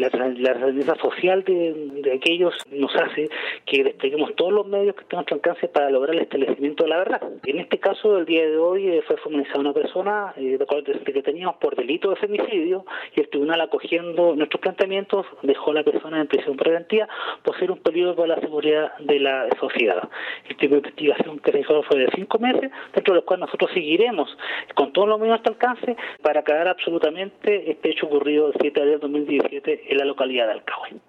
la, realidad social de, aquellos nos hace que despleguemos todos los medios que tengan nuestro alcance para lograr el establecimiento de la verdad. En este caso, el día de hoy eh, fue formalizada una persona, eh, de que teníamos por delito de femicidio, y el tribunal acogiendo nuestros planteamientos dejó a la persona en prisión preventiva por ser un peligro para la seguridad de la sociedad. El tipo de investigación que se hizo fue de cinco meses, dentro de los cuales nosotros seguiremos con todos los medios a nuestro alcance para aclarar absolutamente este hecho ocurrido el 7 de abril de 2017 en la localidad de Alcagüe.